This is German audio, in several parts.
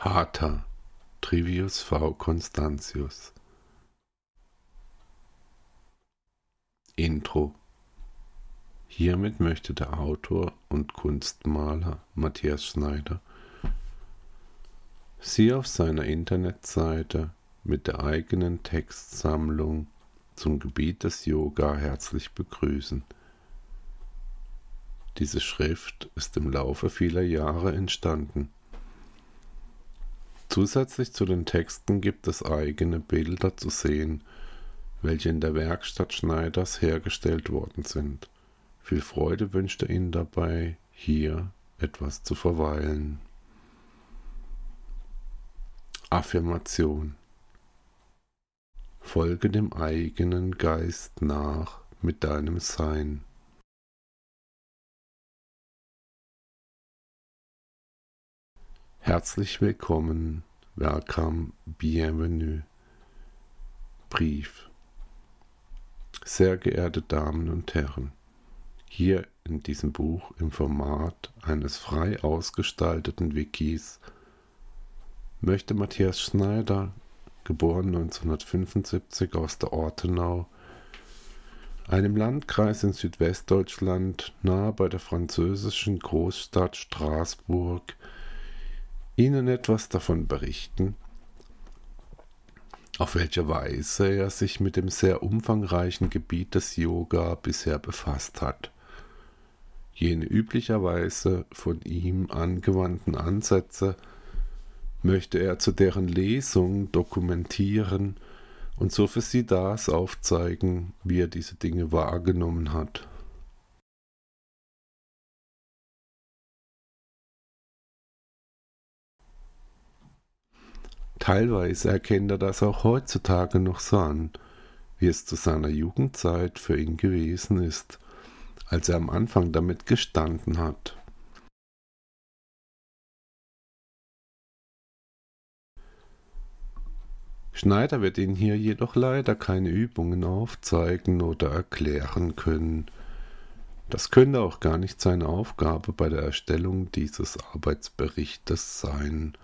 Hata Trivius V. Constantius Intro Hiermit möchte der Autor und Kunstmaler Matthias Schneider Sie auf seiner Internetseite mit der eigenen Textsammlung zum Gebiet des Yoga herzlich begrüßen. Diese Schrift ist im Laufe vieler Jahre entstanden. Zusätzlich zu den Texten gibt es eigene Bilder zu sehen, welche in der Werkstatt Schneiders hergestellt worden sind. Viel Freude wünscht er Ihnen dabei, hier etwas zu verweilen. Affirmation Folge dem eigenen Geist nach mit deinem Sein. Herzlich willkommen, welcome, bienvenue. Brief. Sehr geehrte Damen und Herren, hier in diesem Buch im Format eines frei ausgestalteten Wikis möchte Matthias Schneider, geboren 1975 aus der Ortenau, einem Landkreis in Südwestdeutschland nahe bei der französischen Großstadt Straßburg, Ihnen etwas davon berichten, auf welche Weise er sich mit dem sehr umfangreichen Gebiet des Yoga bisher befasst hat. Jene üblicherweise von ihm angewandten Ansätze möchte er zu deren Lesung dokumentieren und so für sie das aufzeigen, wie er diese Dinge wahrgenommen hat. Teilweise erkennt er das auch heutzutage noch so an, wie es zu seiner Jugendzeit für ihn gewesen ist, als er am Anfang damit gestanden hat. Schneider wird Ihnen hier jedoch leider keine Übungen aufzeigen oder erklären können. Das könnte auch gar nicht seine Aufgabe bei der Erstellung dieses Arbeitsberichtes sein.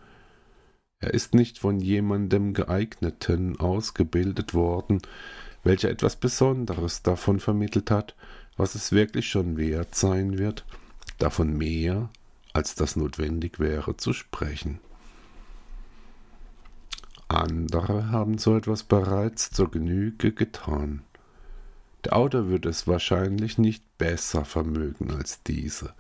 Er ist nicht von jemandem geeigneten ausgebildet worden, welcher etwas Besonderes davon vermittelt hat, was es wirklich schon wert sein wird, davon mehr, als das notwendig wäre, zu sprechen. Andere haben so etwas bereits zur Genüge getan. Der Autor würde es wahrscheinlich nicht besser vermögen als diese.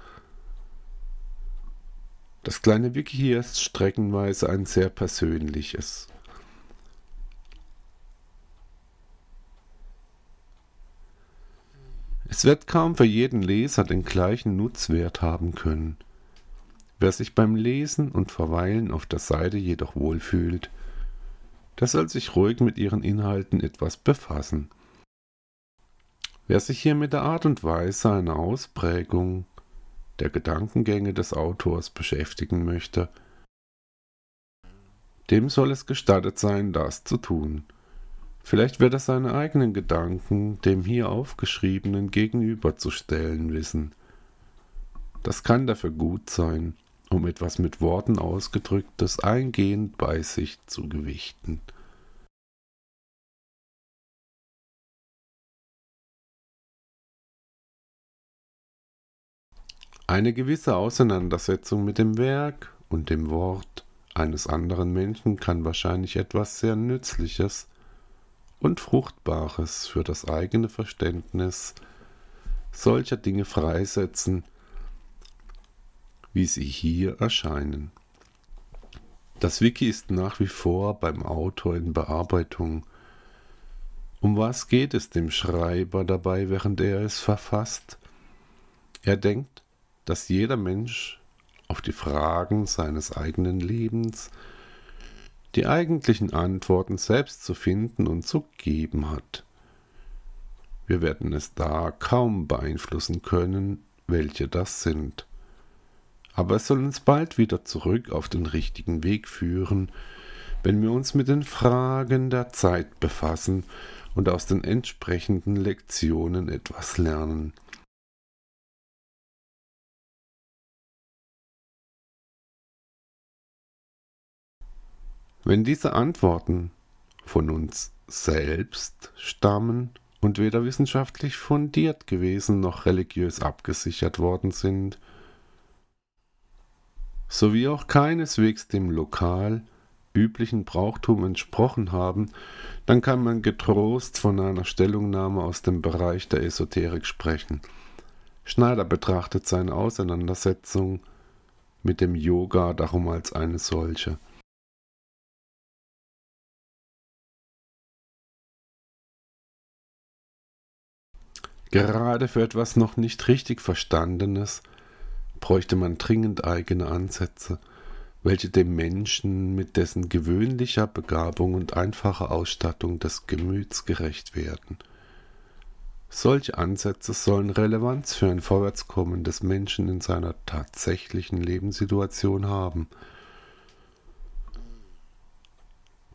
Das kleine Wiki hier ist streckenweise ein sehr persönliches. Es wird kaum für jeden Leser den gleichen Nutzwert haben können. Wer sich beim Lesen und Verweilen auf der Seite jedoch wohlfühlt, der soll sich ruhig mit ihren Inhalten etwas befassen. Wer sich hier mit der Art und Weise einer Ausprägung der Gedankengänge des Autors beschäftigen möchte, dem soll es gestattet sein, das zu tun. Vielleicht wird er seine eigenen Gedanken dem hier aufgeschriebenen gegenüberzustellen wissen. Das kann dafür gut sein, um etwas mit Worten ausgedrücktes eingehend bei sich zu gewichten. Eine gewisse Auseinandersetzung mit dem Werk und dem Wort eines anderen Menschen kann wahrscheinlich etwas sehr Nützliches und Fruchtbares für das eigene Verständnis solcher Dinge freisetzen, wie sie hier erscheinen. Das Wiki ist nach wie vor beim Autor in Bearbeitung. Um was geht es dem Schreiber dabei, während er es verfasst? Er denkt, dass jeder Mensch auf die Fragen seines eigenen Lebens die eigentlichen Antworten selbst zu finden und zu geben hat. Wir werden es da kaum beeinflussen können, welche das sind. Aber es soll uns bald wieder zurück auf den richtigen Weg führen, wenn wir uns mit den Fragen der Zeit befassen und aus den entsprechenden Lektionen etwas lernen. Wenn diese Antworten von uns selbst stammen und weder wissenschaftlich fundiert gewesen noch religiös abgesichert worden sind, sowie auch keineswegs dem lokal üblichen Brauchtum entsprochen haben, dann kann man getrost von einer Stellungnahme aus dem Bereich der Esoterik sprechen. Schneider betrachtet seine Auseinandersetzung mit dem Yoga darum als eine solche. Gerade für etwas noch nicht richtig Verstandenes bräuchte man dringend eigene Ansätze, welche dem Menschen mit dessen gewöhnlicher Begabung und einfacher Ausstattung des Gemüts gerecht werden. Solche Ansätze sollen Relevanz für ein Vorwärtskommen des Menschen in seiner tatsächlichen Lebenssituation haben.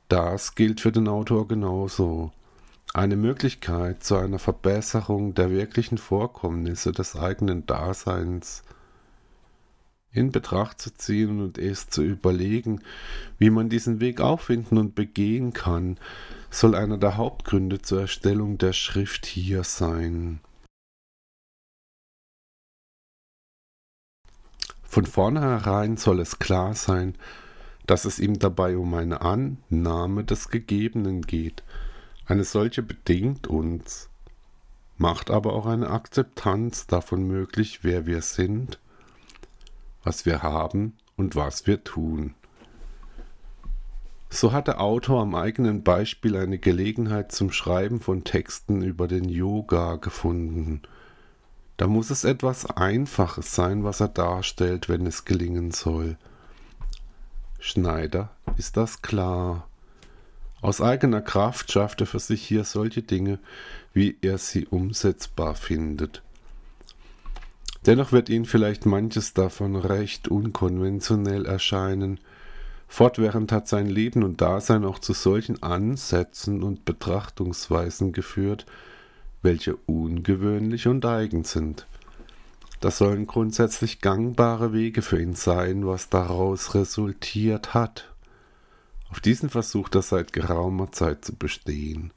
Das gilt für den Autor genauso. Eine Möglichkeit zu einer Verbesserung der wirklichen Vorkommnisse des eigenen Daseins in Betracht zu ziehen und es zu überlegen, wie man diesen Weg auffinden und begehen kann, soll einer der Hauptgründe zur Erstellung der Schrift hier sein. Von vornherein soll es klar sein, dass es ihm dabei um eine Annahme des Gegebenen geht, eine solche bedingt uns, macht aber auch eine Akzeptanz davon möglich, wer wir sind, was wir haben und was wir tun. So hat der Autor am eigenen Beispiel eine Gelegenheit zum Schreiben von Texten über den Yoga gefunden. Da muss es etwas Einfaches sein, was er darstellt, wenn es gelingen soll. Schneider ist das klar. Aus eigener Kraft schafft er für sich hier solche Dinge, wie er sie umsetzbar findet. Dennoch wird Ihnen vielleicht manches davon recht unkonventionell erscheinen. Fortwährend hat sein Leben und Dasein auch zu solchen Ansätzen und Betrachtungsweisen geführt, welche ungewöhnlich und eigen sind. Das sollen grundsätzlich gangbare Wege für ihn sein, was daraus resultiert hat. Auf diesen versucht er seit geraumer Zeit zu bestehen.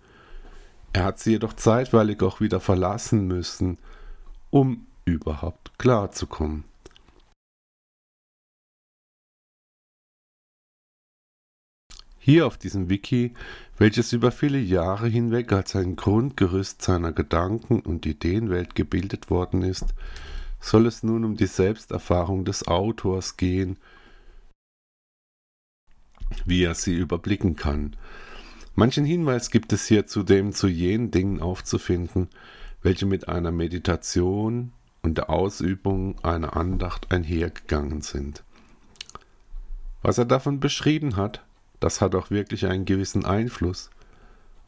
Er hat sie jedoch zeitweilig auch wieder verlassen müssen, um überhaupt klarzukommen. Hier auf diesem Wiki, welches über viele Jahre hinweg als ein Grundgerüst seiner Gedanken- und Ideenwelt gebildet worden ist, soll es nun um die Selbsterfahrung des Autors gehen wie er sie überblicken kann. Manchen Hinweis gibt es hier zudem zu jenen Dingen aufzufinden, welche mit einer Meditation und der Ausübung einer Andacht einhergegangen sind. Was er davon beschrieben hat, das hat auch wirklich einen gewissen Einfluss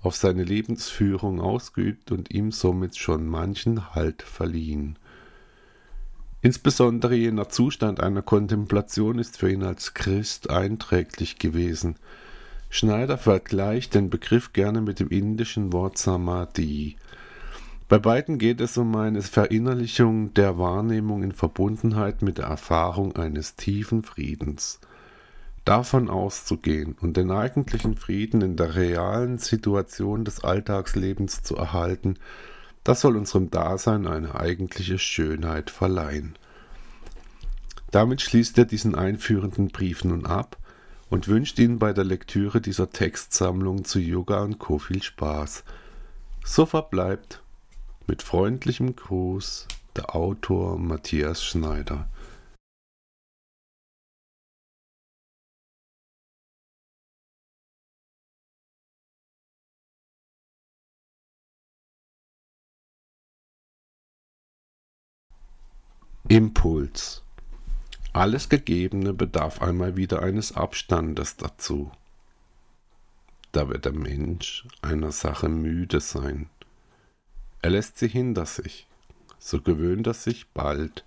auf seine Lebensführung ausgeübt und ihm somit schon manchen Halt verliehen. Insbesondere jener Zustand einer Kontemplation ist für ihn als Christ einträglich gewesen. Schneider vergleicht den Begriff gerne mit dem indischen Wort Samadhi. Bei beiden geht es um eine Verinnerlichung der Wahrnehmung in Verbundenheit mit der Erfahrung eines tiefen Friedens. Davon auszugehen und den eigentlichen Frieden in der realen Situation des Alltagslebens zu erhalten, das soll unserem Dasein eine eigentliche Schönheit verleihen. Damit schließt er diesen einführenden Brief nun ab und wünscht Ihnen bei der Lektüre dieser Textsammlung zu Yoga und Co. viel Spaß. So verbleibt mit freundlichem Gruß der Autor Matthias Schneider. Impuls. Alles Gegebene bedarf einmal wieder eines Abstandes dazu. Da wird der Mensch einer Sache müde sein. Er lässt sie hinter sich, so gewöhnt er sich bald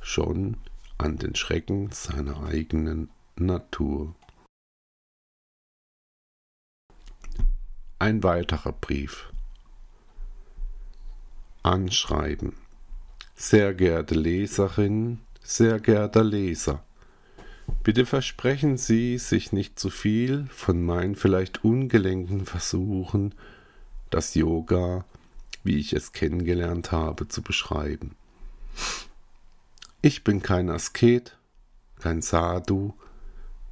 schon an den Schrecken seiner eigenen Natur. Ein weiterer Brief. Anschreiben. Sehr geehrte Leserin, sehr geehrter Leser, Bitte versprechen Sie, sich nicht zu viel von meinen vielleicht ungelenken Versuchen, das Yoga, wie ich es kennengelernt habe, zu beschreiben. Ich bin kein Asket, kein Sadhu,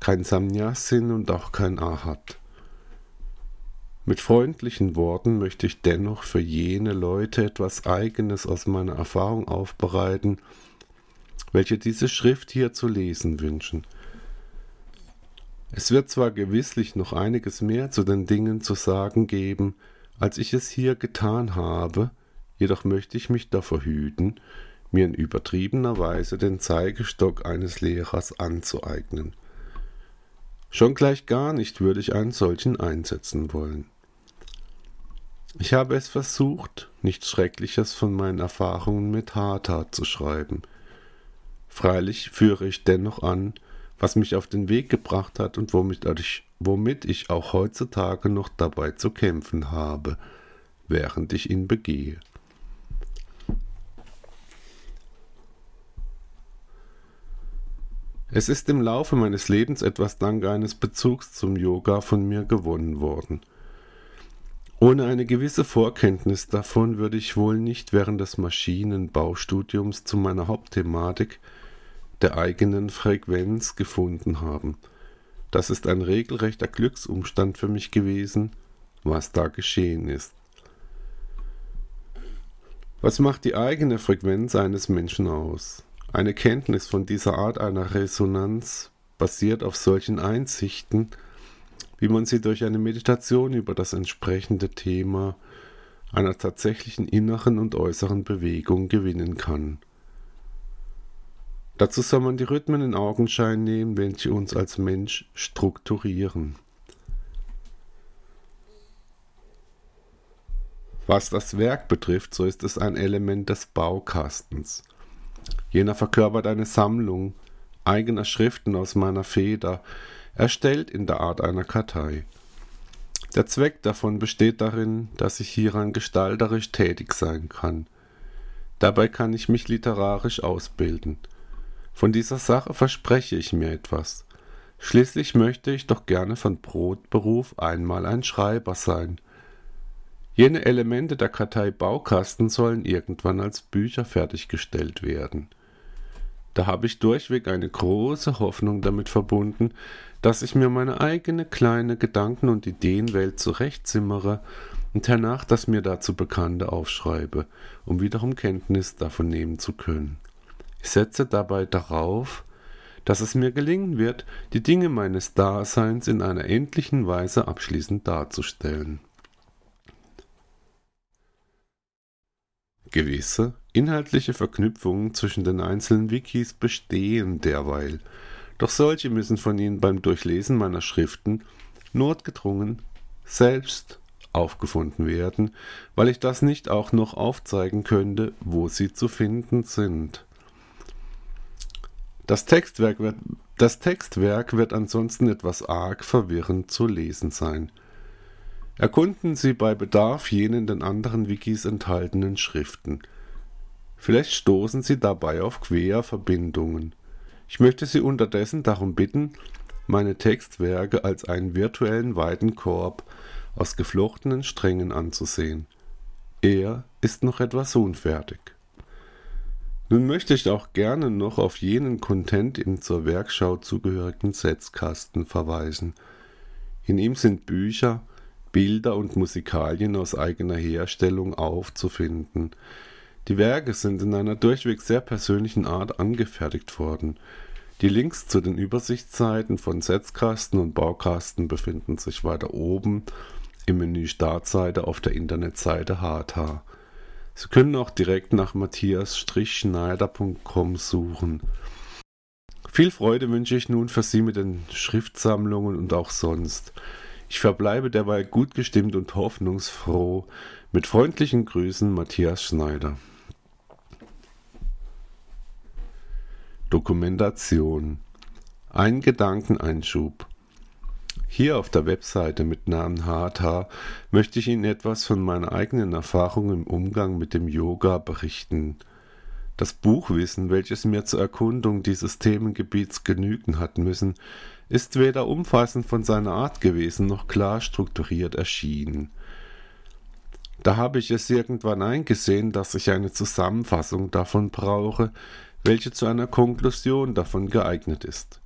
kein Samnyasin und auch kein Ahat. Mit freundlichen Worten möchte ich dennoch für jene Leute etwas Eigenes aus meiner Erfahrung aufbereiten, welche diese Schrift hier zu lesen wünschen – es wird zwar gewisslich noch einiges mehr zu den Dingen zu sagen geben, als ich es hier getan habe, jedoch möchte ich mich davor hüten, mir in übertriebener Weise den Zeigestock eines Lehrers anzueignen. Schon gleich gar nicht würde ich einen solchen einsetzen wollen. Ich habe es versucht, nichts Schreckliches von meinen Erfahrungen mit Hatha zu schreiben. Freilich führe ich dennoch an, was mich auf den Weg gebracht hat und womit ich, womit ich auch heutzutage noch dabei zu kämpfen habe, während ich ihn begehe. Es ist im Laufe meines Lebens etwas dank eines Bezugs zum Yoga von mir gewonnen worden. Ohne eine gewisse Vorkenntnis davon würde ich wohl nicht während des Maschinenbaustudiums zu meiner Hauptthematik der eigenen Frequenz gefunden haben. Das ist ein regelrechter Glücksumstand für mich gewesen, was da geschehen ist. Was macht die eigene Frequenz eines Menschen aus? Eine Kenntnis von dieser Art einer Resonanz basiert auf solchen Einsichten, wie man sie durch eine Meditation über das entsprechende Thema einer tatsächlichen inneren und äußeren Bewegung gewinnen kann. Dazu soll man die Rhythmen in Augenschein nehmen, welche uns als Mensch strukturieren. Was das Werk betrifft, so ist es ein Element des Baukastens. Jener verkörpert eine Sammlung eigener Schriften aus meiner Feder, erstellt in der Art einer Kartei. Der Zweck davon besteht darin, dass ich hieran gestalterisch tätig sein kann. Dabei kann ich mich literarisch ausbilden – von dieser Sache verspreche ich mir etwas. Schließlich möchte ich doch gerne von Brotberuf einmal ein Schreiber sein. Jene Elemente der Kartei Baukasten sollen irgendwann als Bücher fertiggestellt werden. Da habe ich durchweg eine große Hoffnung damit verbunden, dass ich mir meine eigene kleine Gedanken- und Ideenwelt zurechtzimmere und hernach das mir dazu Bekannte aufschreibe, um wiederum Kenntnis davon nehmen zu können. Ich setze dabei darauf, dass es mir gelingen wird, die Dinge meines Daseins in einer endlichen Weise abschließend darzustellen. Gewisse inhaltliche Verknüpfungen zwischen den einzelnen Wikis bestehen derweil, doch solche müssen von Ihnen beim Durchlesen meiner Schriften notgedrungen selbst aufgefunden werden, weil ich das nicht auch noch aufzeigen könnte, wo sie zu finden sind. Das Textwerk, wird, das Textwerk wird ansonsten etwas arg verwirrend zu lesen sein. Erkunden Sie bei Bedarf jene in den anderen Wikis enthaltenen Schriften. Vielleicht stoßen Sie dabei auf Querverbindungen. Ich möchte Sie unterdessen darum bitten, meine Textwerke als einen virtuellen weiten Korb aus geflochtenen Strängen anzusehen. Er ist noch etwas unfertig. Nun möchte ich auch gerne noch auf jenen Content im zur Werkschau zugehörigen Setzkasten verweisen. In ihm sind Bücher, Bilder und Musikalien aus eigener Herstellung aufzufinden. Die Werke sind in einer durchweg sehr persönlichen Art angefertigt worden. Die Links zu den Übersichtsseiten von Setzkasten und Baukasten befinden sich weiter oben im Menü Startseite auf der Internetseite HTA. Sie können auch direkt nach matthias-schneider.com suchen. Viel Freude wünsche ich nun für Sie mit den Schriftsammlungen und auch sonst. Ich verbleibe derweil gut gestimmt und hoffnungsfroh. Mit freundlichen Grüßen Matthias Schneider. Dokumentation. Ein Gedankeneinschub. Hier auf der Webseite mit Namen Hatha möchte ich Ihnen etwas von meiner eigenen Erfahrung im Umgang mit dem Yoga berichten. Das Buchwissen, welches mir zur Erkundung dieses Themengebiets genügen hat müssen, ist weder umfassend von seiner Art gewesen noch klar strukturiert erschienen. Da habe ich es irgendwann eingesehen, dass ich eine Zusammenfassung davon brauche, welche zu einer Konklusion davon geeignet ist.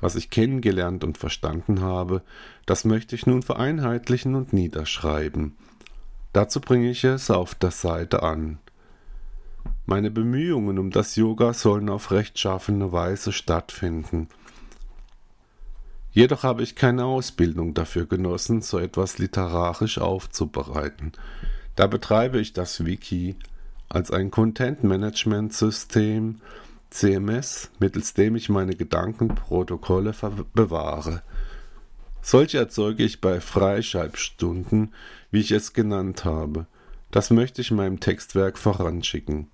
Was ich kennengelernt und verstanden habe, das möchte ich nun vereinheitlichen und niederschreiben. Dazu bringe ich es auf der Seite an. Meine Bemühungen um das Yoga sollen auf rechtschaffene Weise stattfinden. Jedoch habe ich keine Ausbildung dafür genossen, so etwas literarisch aufzubereiten. Da betreibe ich das Wiki als ein Content-Management-System CMS, mittels dem ich meine Gedankenprotokolle bewahre. Solche erzeuge ich bei Freischreibstunden, wie ich es genannt habe. Das möchte ich meinem Textwerk voranschicken.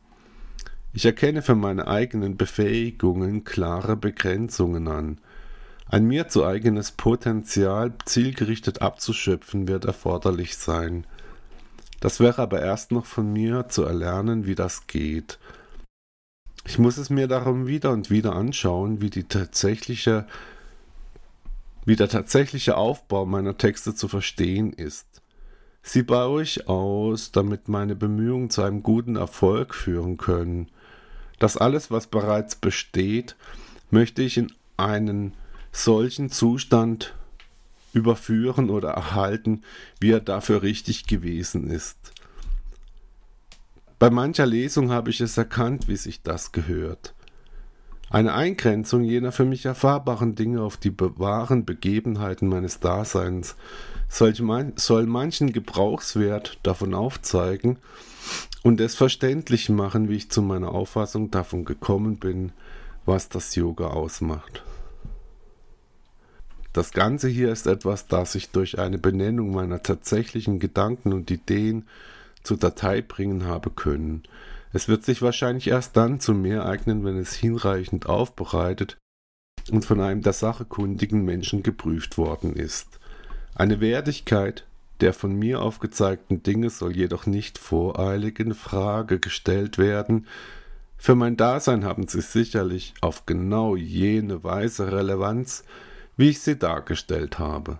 Ich erkenne für meine eigenen Befähigungen klare Begrenzungen an. Ein mir zu eigenes Potenzial zielgerichtet abzuschöpfen wird erforderlich sein. Das wäre aber erst noch von mir zu erlernen, wie das geht. Ich muss es mir darum wieder und wieder anschauen, wie tatsächliche wie der tatsächliche Aufbau meiner Texte zu verstehen ist. Sie baue ich aus, damit meine Bemühungen zu einem guten Erfolg führen können. Das alles, was bereits besteht, möchte ich in einen solchen Zustand überführen oder erhalten, wie er dafür richtig gewesen ist. Bei mancher Lesung habe ich es erkannt, wie sich das gehört. Eine Eingrenzung jener für mich erfahrbaren Dinge auf die wahren Begebenheiten meines Daseins soll manchen Gebrauchswert davon aufzeigen und es verständlich machen, wie ich zu meiner Auffassung davon gekommen bin, was das Yoga ausmacht. Das Ganze hier ist etwas, das ich durch eine Benennung meiner tatsächlichen Gedanken und Ideen zur Datei bringen habe können. Es wird sich wahrscheinlich erst dann zu mehr eignen, wenn es hinreichend aufbereitet und von einem der Sache kundigen Menschen geprüft worden ist. Eine Wertigkeit der von mir aufgezeigten Dinge soll jedoch nicht voreilig in Frage gestellt werden. Für mein Dasein haben sie sicherlich auf genau jene Weise Relevanz, wie ich sie dargestellt habe.